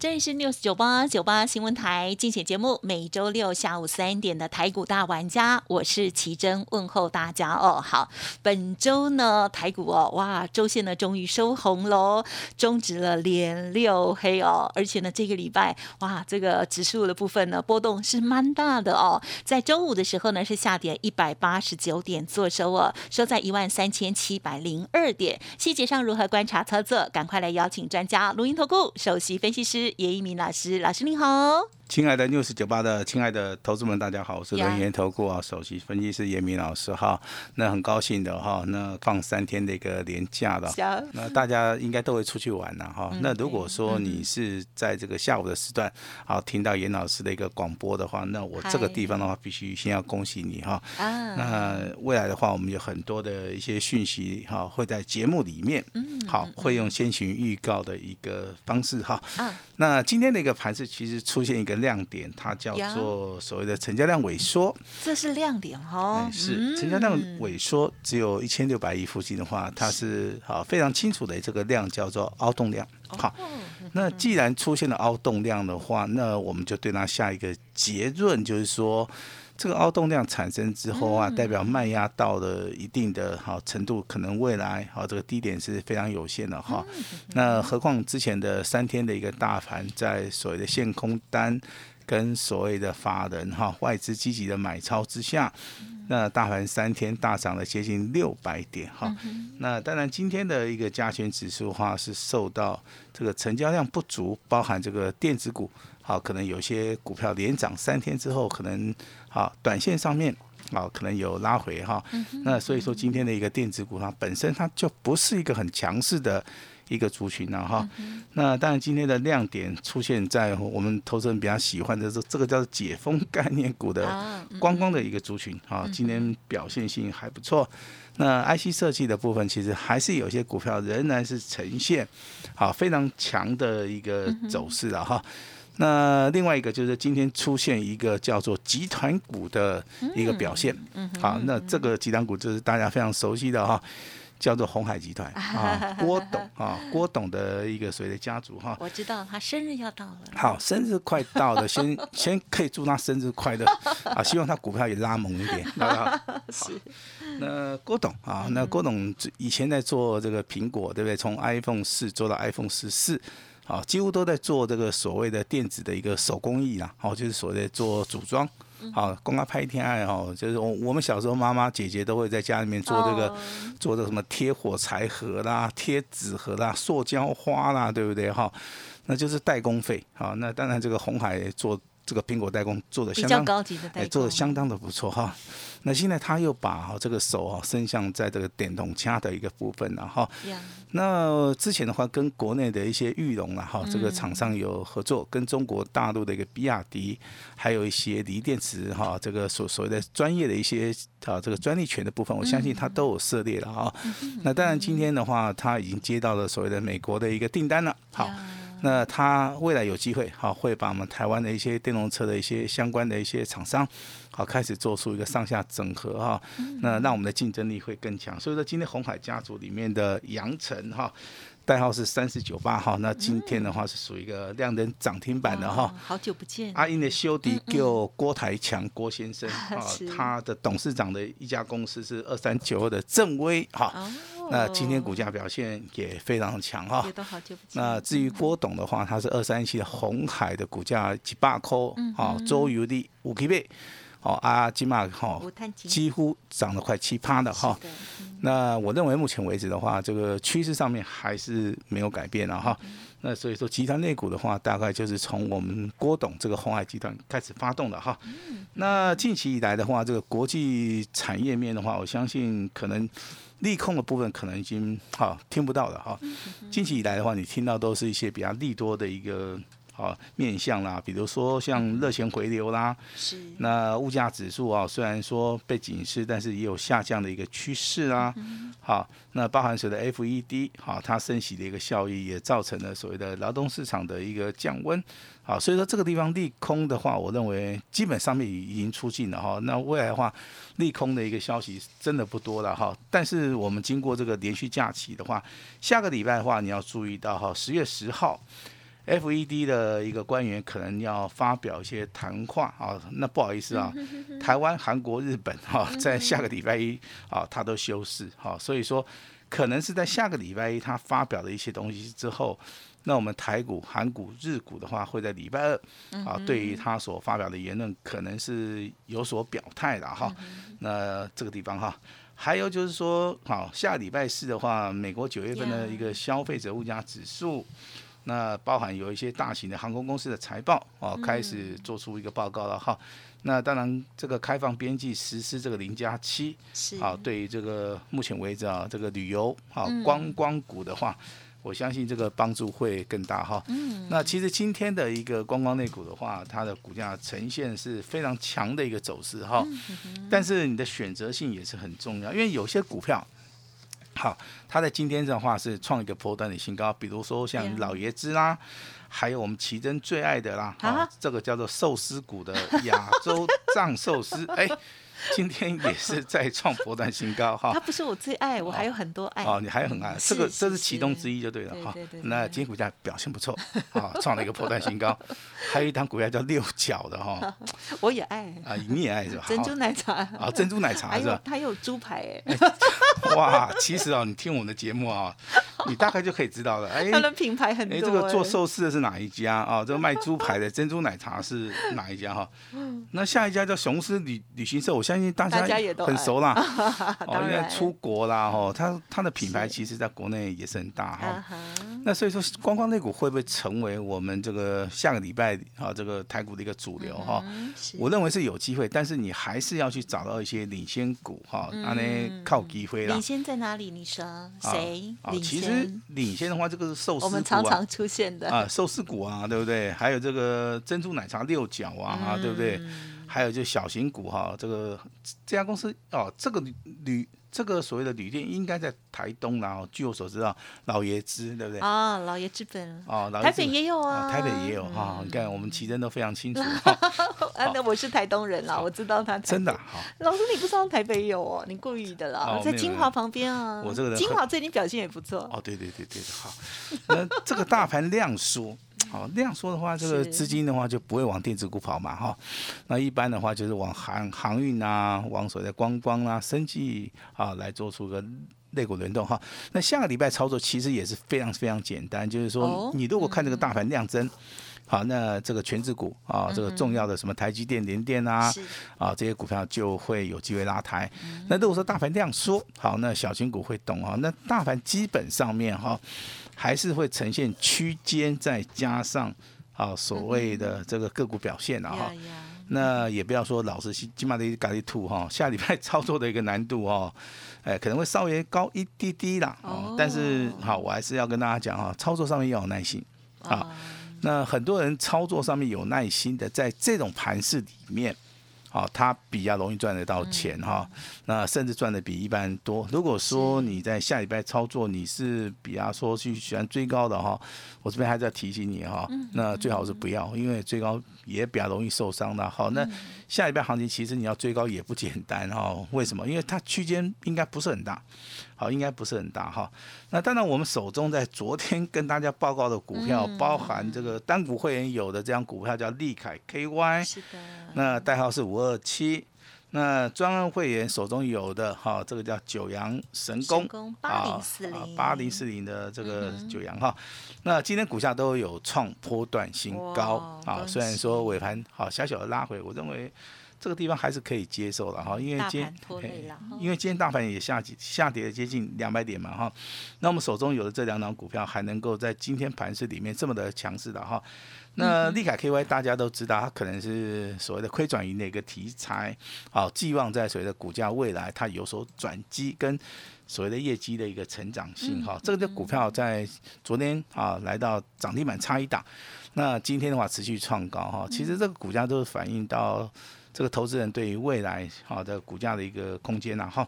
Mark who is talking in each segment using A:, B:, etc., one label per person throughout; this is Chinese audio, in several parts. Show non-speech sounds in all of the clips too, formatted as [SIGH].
A: 这里是 news 九八九八新闻台竞选节目，每周六下午三点的台股大玩家，我是奇珍，问候大家哦。好，本周呢台股哦，哇，周线呢终于收红喽，终止了连六黑哦，而且呢这个礼拜哇，这个指数的部分呢波动是蛮大的哦，在周五的时候呢是下跌一百八十九点做收哦，收在一万三千七百零二点。细节上如何观察操作，赶快来邀请专家录音投顾首席分析师。叶一鸣老师，老师您好。
B: 亲爱的六十九八的亲爱的投资们，大家好，我是人研投顾啊首席分析师严明老师哈。那很高兴的哈，那放三天的一个年假了，那大家应该都会出去玩了哈。那如果说你是在这个下午的时段，好听到严老师的一个广播的话，那我这个地方的话，必须先要恭喜你哈。那未来的话，我们有很多的一些讯息哈，会在节目里面，好，会用先行预告的一个方式哈。那今天的一个盘是其实出现一个。亮点，它叫做所谓的成交量萎缩，
A: 这是亮点哈。
B: 是成交量萎缩，只有一千六百亿附近的话，它是好非常清楚的这个量叫做凹动量。好，那既然出现了凹动量的话，那我们就对它下一个结论，就是说。这个凹动量产生之后啊，代表卖压到了一定的好程度，可能未来好这个低点是非常有限的哈。那何况之前的三天的一个大盘，在所谓的限空单跟所谓的法人哈外资积极的买超之下，那大盘三天大涨了接近六百点哈。那当然今天的一个加权指数的话是受到这个成交量不足，包含这个电子股。好，可能有些股票连涨三天之后，可能好短线上面好可能有拉回哈。那所以说今天的一个电子股它本身它就不是一个很强势的一个族群了哈。那当然今天的亮点出现在我们投资人比较喜欢的这这个叫做解封概念股的观光的一个族群啊，今天表现性还不错。那 IC 设计的部分其实还是有些股票仍然是呈现好非常强的一个走势的哈。那另外一个就是今天出现一个叫做集团股的一个表现，好，那这个集团股就是大家非常熟悉的哈，叫做红海集团 [LAUGHS] 啊，郭董啊，郭董的一个所谓的家族哈。
A: 我知道他生日要到了。
B: 好，生日快到了，先 [LAUGHS] 先可以祝他生日快乐啊，希望他股票也拉猛一点，[LAUGHS] 好不好？是。那郭董啊，那郭董以前在做这个苹果，对不对？从 iPhone 四做到 iPhone 十四。啊，几乎都在做这个所谓的电子的一个手工艺啦，哦，就是所谓的做组装，好，公开拍天爱好，就是我我们小时候妈妈姐姐都会在家里面做这个，做这个什么贴火柴盒啦、贴纸盒啦、塑胶花啦，对不对哈？那就是代工费，好，那当然这个红海做。这个苹果代工做的相当
A: 高级的代工，
B: 做的相当的不错哈。那现在他又把哈这个手啊伸向在这个电动车的一个部分了哈。那之前的话跟国内的一些玉龙啊哈这个厂商有合作，跟中国大陆的一个比亚迪，还有一些锂电池哈这个所所谓的专业的一些啊这个专利权的部分，我相信他都有涉猎了哈。那当然今天的话，他已经接到了所谓的美国的一个订单了。好。那它未来有机会，好会把我们台湾的一些电动车的一些相关的一些厂商，好开始做出一个上下整合哈，那让我们的竞争力会更强。所以说今天红海家族里面的杨晨哈，代号是三四九八号，那今天的话是属于一个亮灯涨停板的哈。
A: 好久不见。
B: 阿英的修迪叫郭台强郭先生啊，[LAUGHS] 他的董事长的一家公司是二三九二的正威哈。那今天股价表现也非常强哈。那至于郭董的话，他是二三七的红海的股价几百扣啊，周游的五 K 倍，哦，阿金马哈，几乎涨了快七趴的哈。那我认为目前为止的话，这个趋势上面还是没有改变了哈。那所以说，集团内股的话，大概就是从我们郭董这个红海集团开始发动的哈。那近期以来的话，这个国际产业面的话，我相信可能。利空的部分可能已经哈听不到了哈，近期以来的话，你听到都是一些比较利多的一个好面向啦，比如说像热钱回流啦，
A: 是
B: 那物价指数啊，虽然说被警示，但是也有下降的一个趋势啊。好，那包含谁的 FED 好它升息的一个效益，也造成了所谓的劳动市场的一个降温。好，所以说这个地方利空的话，我认为基本上面已经出尽了哈。那未来的话，利空的一个消息真的不多了哈。但是我们经过这个连续假期的话，下个礼拜的话，你要注意到哈，十月十号。FED 的一个官员可能要发表一些谈话啊，那不好意思啊，台湾、韩国、日本哈，在下个礼拜一啊，他都休市哈，所以说可能是在下个礼拜一他发表的一些东西之后，那我们台股、韩股、日股的话，会在礼拜二啊，对于他所发表的言论，可能是有所表态的哈。那这个地方哈，还有就是说，好，下礼拜四的话，美国九月份的一个消费者物价指数。那包含有一些大型的航空公司的财报哦，开始做出一个报告了哈。那当然，这个开放边际实施这个零加七，啊，对于这个目前为止啊，这个旅游啊观光股的话，我相信这个帮助会更大哈。嗯。那其实今天的一个观光类股的话，它的股价呈现是非常强的一个走势哈。嗯。但是你的选择性也是很重要，因为有些股票。好，它在今天的话是创一个波段的新高，比如说像老爷子啦，还有我们奇珍最爱的啦，啊，这个叫做寿司股的亚洲藏寿司，哎。今天也是 [LAUGHS] 在创波段新高哈，
A: 它不是我最爱，我还有很多爱哦，
B: 你还有很爱，这个这是其中之一就对了哈。那今天股价表现不错啊，[LAUGHS] 创了一个波段新高，还有一档股票叫六角的哈，[LAUGHS]
A: 我也爱
B: 啊，你也爱是吧？
A: 珍珠奶茶
B: 啊，珍珠奶茶是吧？
A: 它有猪排哎，[LAUGHS]
B: 哇，其实啊，你听我们的节目啊，你大概就可以知道了，哎，
A: 他的品牌很多，哎，
B: 这个做寿司的是哪一家啊？这个卖猪排的珍珠奶茶是哪一家哈？那下一家叫雄狮旅旅行社，我相信大家也都很熟啦。[LAUGHS] 哦，因为出国啦，哈，它它的品牌其实在国内也是很大哈。那所以说，观光类股会不会成为我们这个下个礼拜啊这个台股的一个主流哈？我认为是有机会，但是你还是要去找到一些领先股哈，那呢靠机会啦。
A: 领先在哪里？你说谁？领
B: 其实领先的话，这个是寿司股啊，我
A: 们常常出现的
B: 啊，寿司股啊，对不对？还有这个珍珠奶茶六角啊，对不对？还有就小型股哈，这个这家公司哦，这个铝这个所谓的旅店应该在台东然后据我所知啊，老爷子对不对？
A: 啊，老爷资本哦，台北也有啊，
B: 台北也有哈。你看我们奇珍都非常清楚。[LAUGHS]
A: 啊，那我是台东人啦，我知道他
B: 真的好。
A: 老师，你不知道台北有哦？你故意的啦，在金华旁边啊。
B: 我这个人
A: 金华最近表现也不错。
B: 哦，对对对对，好。那这个大盘量缩。好，那样说的话，这个资金的话就不会往电子股跑嘛，哈。那一般的话就是往航航运啊，往所谓的观光啊、生计啊来做出个肋骨轮动哈。那下个礼拜操作其实也是非常非常简单，就是说你如果看这个大盘量增，好，那这个全指股啊，这个重要的什么台积电、联电啊，啊这些股票就会有机会拉抬。那如果说大盘量缩，好，那小型股会动啊。那大盘基本上面哈。还是会呈现区间，再加上啊所谓的这个个股表现啊哈，那也不要说老是起码得咖喱兔哈，[LAUGHS] 下礼拜操作的一个难度哦，哎可能会稍微高一滴滴啦，哦，但是好我还是要跟大家讲哈，操作上面要有耐心啊，那很多人操作上面有耐心的，在这种盘势里面。好，它比较容易赚得到钱哈，那甚至赚的比一般人多。如果说你在下礼拜操作，你是比方说去喜欢追高的哈，我这边还是要提醒你哈，那最好是不要，因为追高也比较容易受伤的。好，那下礼拜行情其实你要追高也不简单哈，为什么？因为它区间应该不是很大。好，应该不是很大哈。那当然，我们手中在昨天跟大家报告的股票，包含这个单股会员有的这样股票叫利凯 KY，
A: 是的。
B: 那代号是五二七。那专案会员手中有的哈，这个叫九阳神功
A: 八零四零
B: 八零四零的这个九阳哈。那今天股价都有创波段新高啊。虽然说尾盘好小小的拉回，我认为。这个地方还是可以接受的哈，因为
A: 大
B: 今天因为今天大盘也下跌下跌了接近两百点嘛哈，那我们手中有的这两档股票还能够在今天盘市里面这么的强势的哈。那利凯 KY 大家都知道，它可能是所谓的亏转盈的一个题材，好，寄望在所谓的股价未来它有所转机跟所谓的业绩的一个成长性哈。这个的股票在昨天啊来到涨停板差一档，那今天的话持续创高哈。其实这个股价都是反映到。这个投资人对于未来好的股价的一个空间呐哈，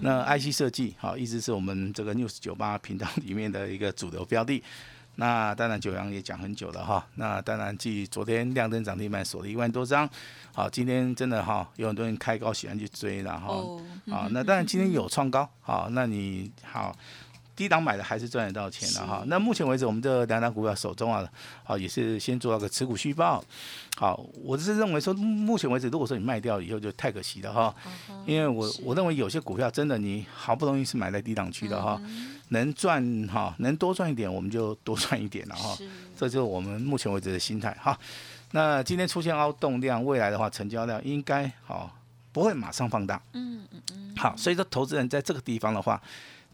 B: 那 IC 设计好一直是我们这个 News 九八频道里面的一个主流标的。那当然九阳也讲很久了哈，那当然继昨天亮灯涨停板锁了一万多张，好今天真的哈有很多人开高喜欢去追然后，啊那当然今天有创高好，那你好。低档买的还是赚得到钱的哈。那目前为止，我们这两档股票手中啊，好也是先做到个持股续报。好，我是认为说，目前为止，如果说你卖掉以后就太可惜了哈。因为我我认为有些股票真的你好不容易是买在低档区的哈，能赚哈，能多赚一点我们就多赚一点了哈。这就是我们目前为止的心态哈。那今天出现凹动量，未来的话成交量应该好不会马上放大。嗯嗯嗯。好，所以说投资人在这个地方的话。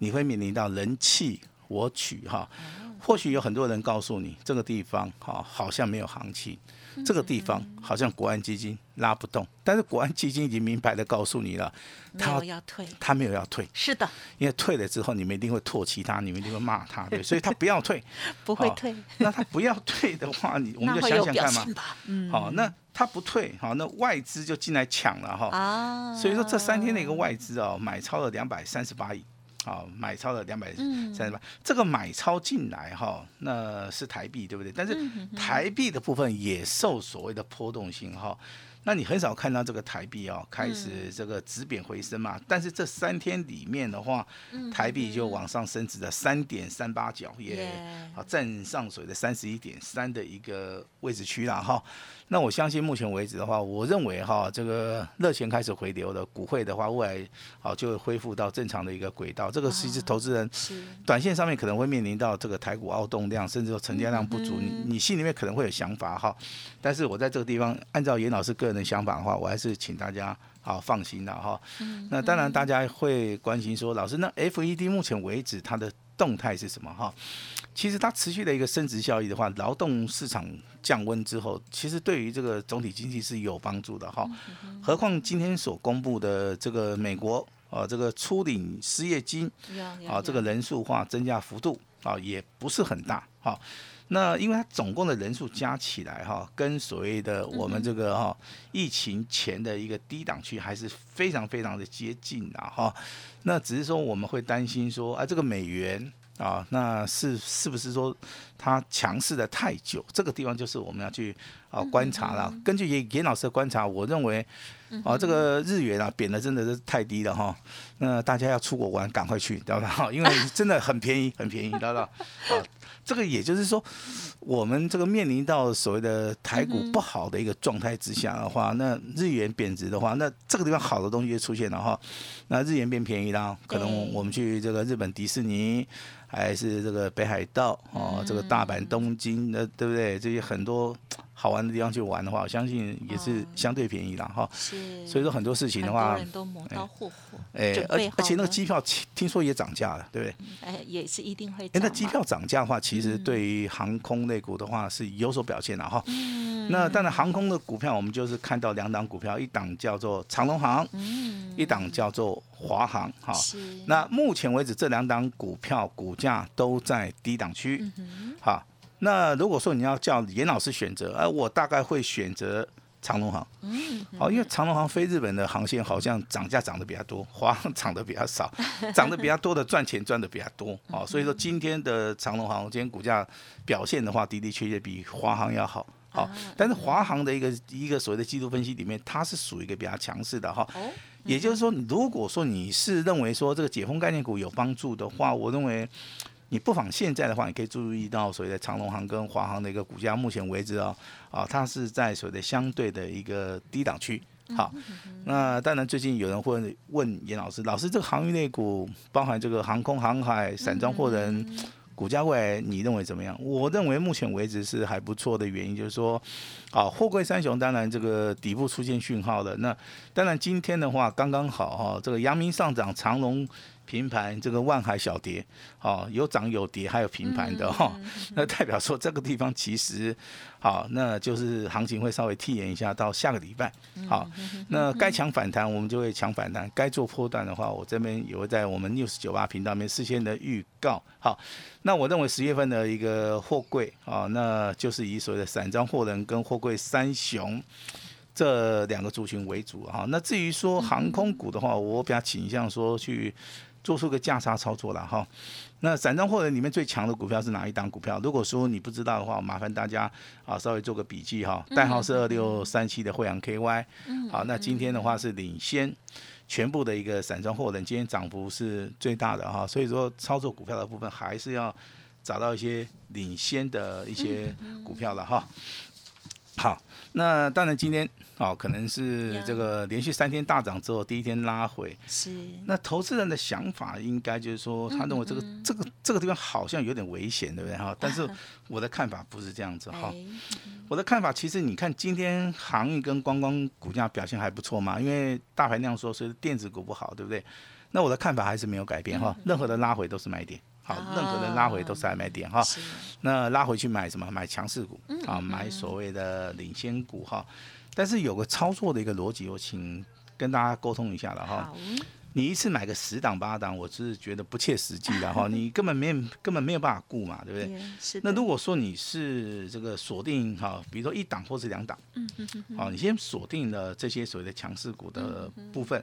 B: 你会面临到人气我取哈，或许有很多人告诉你这个地方哈好像没有行情，这个地方好像国安基金拉不动，但是国安基金已经明白的告诉你了，
A: 他要退，
B: 他没有要退，
A: 是的，
B: 因为退了之后你们一定会唾弃他，你们一定会骂他，对，[LAUGHS] 所以他不要退，
A: 不会退，
B: 那他不要退的话，你我们就想想看嘛，
A: 嗯，
B: 好，那他不退，好，那外资就进来抢了哈，啊，所以说这三天的一个外资哦买超了两百三十八亿。好，买超了两百三十八，这个买超进来哈，那是台币对不对？但是台币的部分也受所谓的波动性哈。那你很少看到这个台币哦开始这个止贬回升嘛？但是这三天里面的话，台币就往上升值了三点三八角，也好站上水的三十一点三的一个位置区了哈。那我相信目前为止的话，我认为哈这个热钱开始回流了，股汇的话未来好就会恢复到正常的一个轨道。这个其实投资人短线上面可能会面临到这个台股凹动量，甚至说成交量不足，你你心里面可能会有想法哈。但是我在这个地方，按照严老师个人的想法的话，我还是请大家好放心的哈。那当然大家会关心说，老师，那 FED 目前为止它的动态是什么哈？其实它持续的一个升值效益的话，劳动市场降温之后，其实对于这个总体经济是有帮助的哈。何况今天所公布的这个美国啊，这个初领失业金啊，这个人数化增加幅度啊，也不是很大哈。那因为它总共的人数加起来哈，跟所谓的我们这个哈疫情前的一个低档区还是非常非常的接近的哈。那只是说我们会担心说，啊，这个美元啊，那是是不是说它强势的太久？这个地方就是我们要去啊观察了。根据严严老师的观察，我认为啊，这个日元啊贬的真的是太低了哈。那大家要出国玩，赶快去，知道吧？[LAUGHS] 因为真的很便宜，很便宜，知道吧？啊。[LAUGHS] 这个也就是说，我们这个面临到所谓的台股不好的一个状态之下的话，那日元贬值的话，那这个地方好的东西就出现了哈。那日元变便宜了，可能我们去这个日本迪士尼，还是这个北海道哦，这个大阪、东京，那对不对？这些很多。好玩的地方去玩的话，我相信也是相对便宜的哈。是，所以说很多事情的话，
A: 很多人都磨刀霍霍。
B: 哎，而而且那个机票听说也涨价了，对不对？
A: 哎，也是一定会。
B: 哎，那机票涨价的话，其实对于航空类股的话是有所表现的哈。嗯。那当然，航空的股票我们就是看到两档股票，一档叫做长龙航，嗯，一档叫做华航哈。是。那目前为止，这两档股票股价都在低档区，嗯好。那如果说你要叫严老师选择，哎，我大概会选择长龙航。嗯，好，因为长龙航飞日本的航线好像涨价涨得比较多，[LAUGHS] 华航涨得比较少，[LAUGHS] 涨得比较多的赚钱赚得比较多。哦，[LAUGHS] 所以说今天的长龙航今天股价表现的话，的的确确比华航要好。好，但是华航的一个一个所谓的季度分析里面，它是属于一个比较强势的哈。哦，也就是说，如果说你是认为说这个解封概念股有帮助的话，我认为。你不妨现在的话，你可以注意到所谓的长隆行跟华航的一个股价，目前为止啊，啊，它是在所谓的相对的一个低档区。好，那当然最近有人会问严老师，老师这个航运类股包含这个航空航海、散装货人。股价未来你认为怎么样？我认为目前为止是还不错的原因，就是说，啊，货柜三雄当然这个底部出现讯号了。那当然今天的话刚刚好哈，这个阳明上涨，长隆。平盘，这个万海小跌，哦，有涨有跌，还有平盘的哈，那代表说这个地方其实，好，那就是行情会稍微替延一下到下个礼拜，好，那该抢反弹我们就会抢反弹，该做破段的话，我这边也会在我们 news 九八频道面事先的预告，好，那我认为十月份的一个货柜啊，那就是以所谓的散装货人跟货柜三雄。这两个族群为主哈，那至于说航空股的话，我比较倾向说去。做出个价差操作了哈，那散装货人里面最强的股票是哪一档股票？如果说你不知道的话，麻烦大家啊稍微做个笔记哈。代号是二六三七的惠阳 KY，好，那今天的话是领先全部的一个散装货人，今天涨幅是最大的哈。所以说操作股票的部分还是要找到一些领先的一些股票了哈。好，那当然今天哦，可能是这个连续三天大涨之后，第一天拉回。
A: 是。
B: 那投资人的想法应该就是说，他认为这个这个这个地方好像有点危险，对不对哈？[LAUGHS] 但是我的看法不是这样子哈。我的看法其实你看，今天航运跟观光股价表现还不错嘛，因为大盘量说，所以电子股不好，对不对？那我的看法还是没有改变哈，任何的拉回都是买点。好，任何人拉回都是买点哈。那拉回去买什么？买强势股啊，买所谓的领先股哈。但是有个操作的一个逻辑，我请跟大家沟通一下了哈。你一次买个十档八档，我是觉得不切实际的哈。[LAUGHS] 你根本没根本没有办法顾嘛，对不对？
A: 是。
B: 那如果说你是这个锁定哈，比如说一档或是两档，嗯嗯嗯，好，你先锁定了这些所谓的强势股的部分。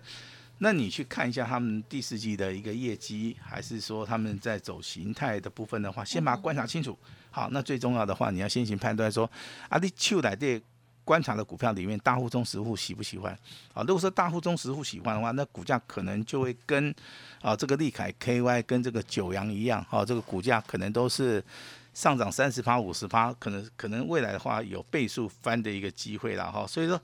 B: 那你去看一下他们第四季的一个业绩，还是说他们在走形态的部分的话，先把它观察清楚。好，那最重要的话，你要先行判断说，啊，你秋来这观察的股票里面，大户中实户喜不喜欢？啊，如果说大户中实户喜欢的话，那股价可能就会跟啊这个利凯 KY 跟这个九阳一样，哈，这个股价可能都是上涨三十趴、五十趴，可能可能未来的话有倍数翻的一个机会了，哈，所以说。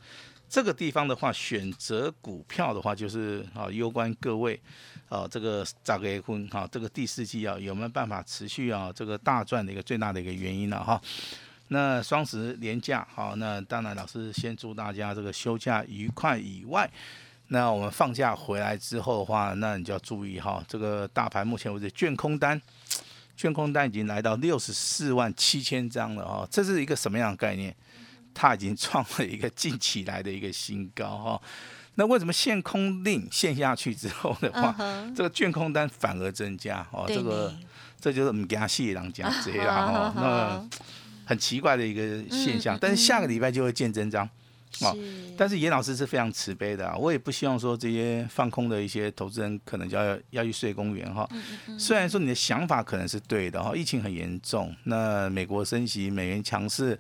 B: 这个地方的话，选择股票的话，就是啊，攸关各位啊，这个咋个婚哈，这个第四季啊，有没有办法持续啊，这个大赚的一个最大的一个原因了哈。那双十连假好，那当然老师先祝大家这个休假愉快以外，那我们放假回来之后的话，那你就要注意哈，这个大盘目前为止卷空单，卷空单已经来到六十四万七千张了啊，这是一个什么样的概念？它已经创了一个近期来的一个新高哈，[LAUGHS] 那为什么限空令限下去之后的话，这个卷空单反而增加哦？这个这就是我们给他谢郎讲这样哈，那很奇怪的一个现象。但是下个礼拜就会见真章哦。但是严老师是非常慈悲的，啊我也不希望说这些放空的一些投资人可能就要要去睡公园哈。虽然说你的想法可能是对的哈，疫情很严重，那美国升息，美元强势。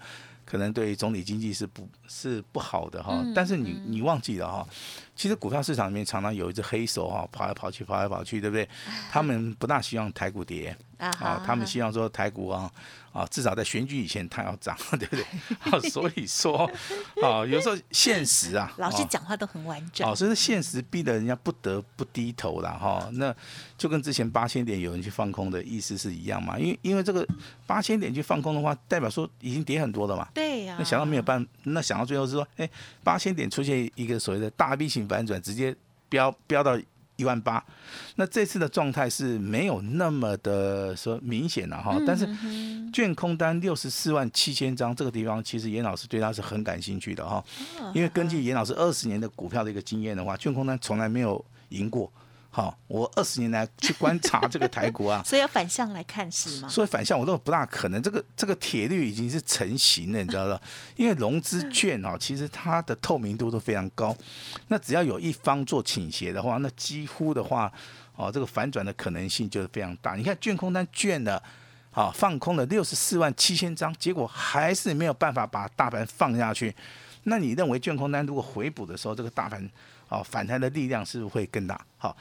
B: 可能对总体经济是不是不好的哈，但是你你忘记了哈，其实股票市场里面常常有一只黑手哈，跑来跑去跑来跑去，对不对？[LAUGHS] 他们不大希望台股跌啊，他们希望说台股啊。啊，至少在选举以前它要涨，[LAUGHS] 对不对？啊，[LAUGHS] 所以说，啊，有时候现实啊，
A: 老师讲话都很完整。
B: 哦，所以现实逼得人家不得不低头了哈。那就跟之前八千点有人去放空的意思是一样嘛？因为因为这个八千点去放空的话，代表说已经跌很多了嘛。
A: 对呀。
B: 那想到没有办，那想到最后是说，哎，八千点出现一个所谓的大 V 型反转，直接飙飙到。一万八，那这次的状态是没有那么的说明显了哈，但是券空单六十四万七千张这个地方，其实严老师对他是很感兴趣的哈，因为根据严老师二十年的股票的一个经验的话，券空单从来没有赢过。好，我二十年来去观察这个台股啊，[LAUGHS]
A: 所以要反向来看是吗？
B: 所以反向我都不大可能，这个这个铁律已经是成型了，你知道吧？因为融资券哦，其实它的透明度都非常高，那只要有一方做倾斜的话，那几乎的话，哦，这个反转的可能性就是非常大。你看券空单券的，啊，放空了六十四万七千张，结果还是没有办法把大盘放下去。那你认为卷空单如果回补的时候，这个大盘？哦，反弹的力量是不是会更大？好，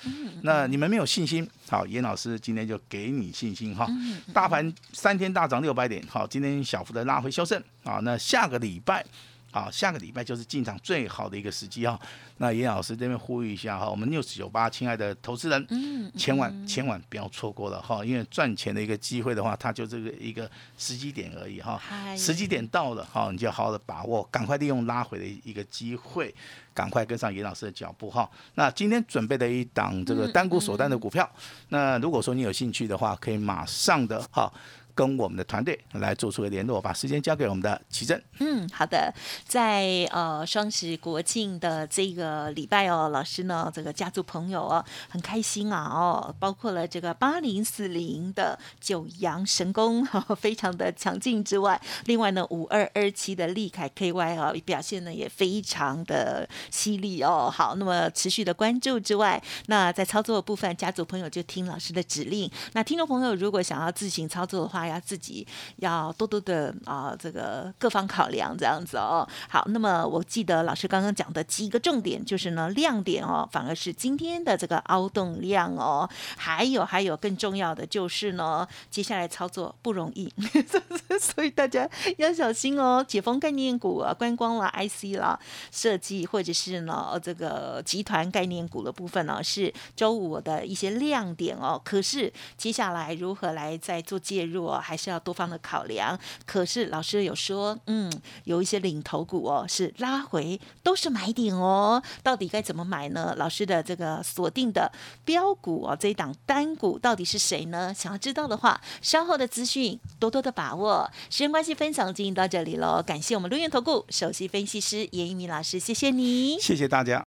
B: 那你们没有信心？好，严老师今天就给你信心哈。大盘三天大涨六百点，好，今天小幅的拉回修正。好，那下个礼拜，好，下个礼拜就是进场最好的一个时机哈。那严老师这边呼吁一下哈，我们六十九八，亲爱的投资人，
A: 嗯，
B: 千万千万不要错过了哈，因为赚钱的一个机会的话，它就这个一个时机点而已哈。时机点到了哈，你就好好的把握，赶快利用拉回的一个机会，赶快跟上严老师的脚步哈。那今天准备的一档这个单股锁单的股票，那如果说你有兴趣的话，可以马上的哈。跟我们的团队来做出个联络，把时间交给我们的奇珍。
A: 嗯，好的，在呃双十国庆的这个礼拜哦，老师呢这个家族朋友哦很开心啊哦，包括了这个八零四零的九阳神功非常的强劲之外，另外呢五二二七的利凯 KY 啊表现呢也非常的犀利哦。好，那么持续的关注之外，那在操作的部分，家族朋友就听老师的指令。那听众朋友如果想要自行操作的话，大家自己要多多的啊，这个各方考量这样子哦。好，那么我记得老师刚刚讲的几个重点，就是呢亮点哦，反而是今天的这个凹动量哦。还有还有更重要的就是呢，接下来操作不容易，[LAUGHS] [LAUGHS] 所以大家要小心哦。解封概念股啊，观光啦、IC 啦、设计或者是呢这个集团概念股的部分呢，是周五的一些亮点哦。可是接下来如何来再做介入哦？还是要多方的考量。可是老师有说，嗯，有一些领头股哦，是拉回都是买点哦。到底该怎么买呢？老师的这个锁定的标股哦，这一档单股到底是谁呢？想要知道的话，稍后的资讯多多的把握。时间关系，分享进行到这里喽。感谢我们陆源投顾首席分析师严一鸣老师，谢谢你，
B: 谢谢大家。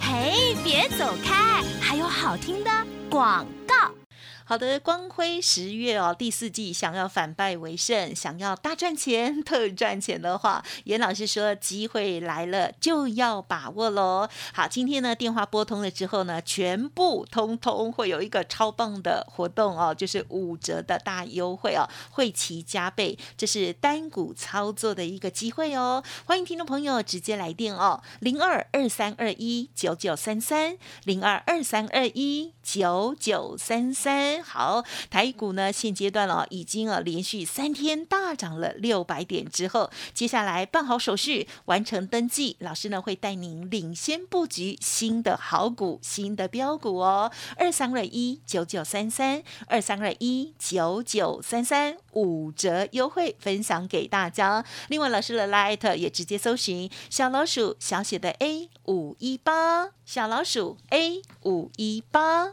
C: 嘿，别走开，还有好听的广告。
A: 好的，光辉十月哦，第四季想要反败为胜，想要大赚钱、特赚钱的话，严老师说机会来了就要把握喽。好，今天呢电话拨通了之后呢，全部通通会有一个超棒的活动哦，就是五折的大优惠哦，会期加倍，这是单股操作的一个机会哦。欢迎听众朋友直接来电哦，零二二三二一九九三三，零二二三二一九九三三。好，台股呢现阶段哦，已经啊连续三天大涨了六百点之后，接下来办好手续，完成登记，老师呢会带您领先布局新的好股、新的标股哦。二三二一九九三三，二三二一九九三三，五折优惠分享给大家。另外，老师的 Light 也直接搜寻小老鼠小写的 A 五一八，小老鼠 A 五一八。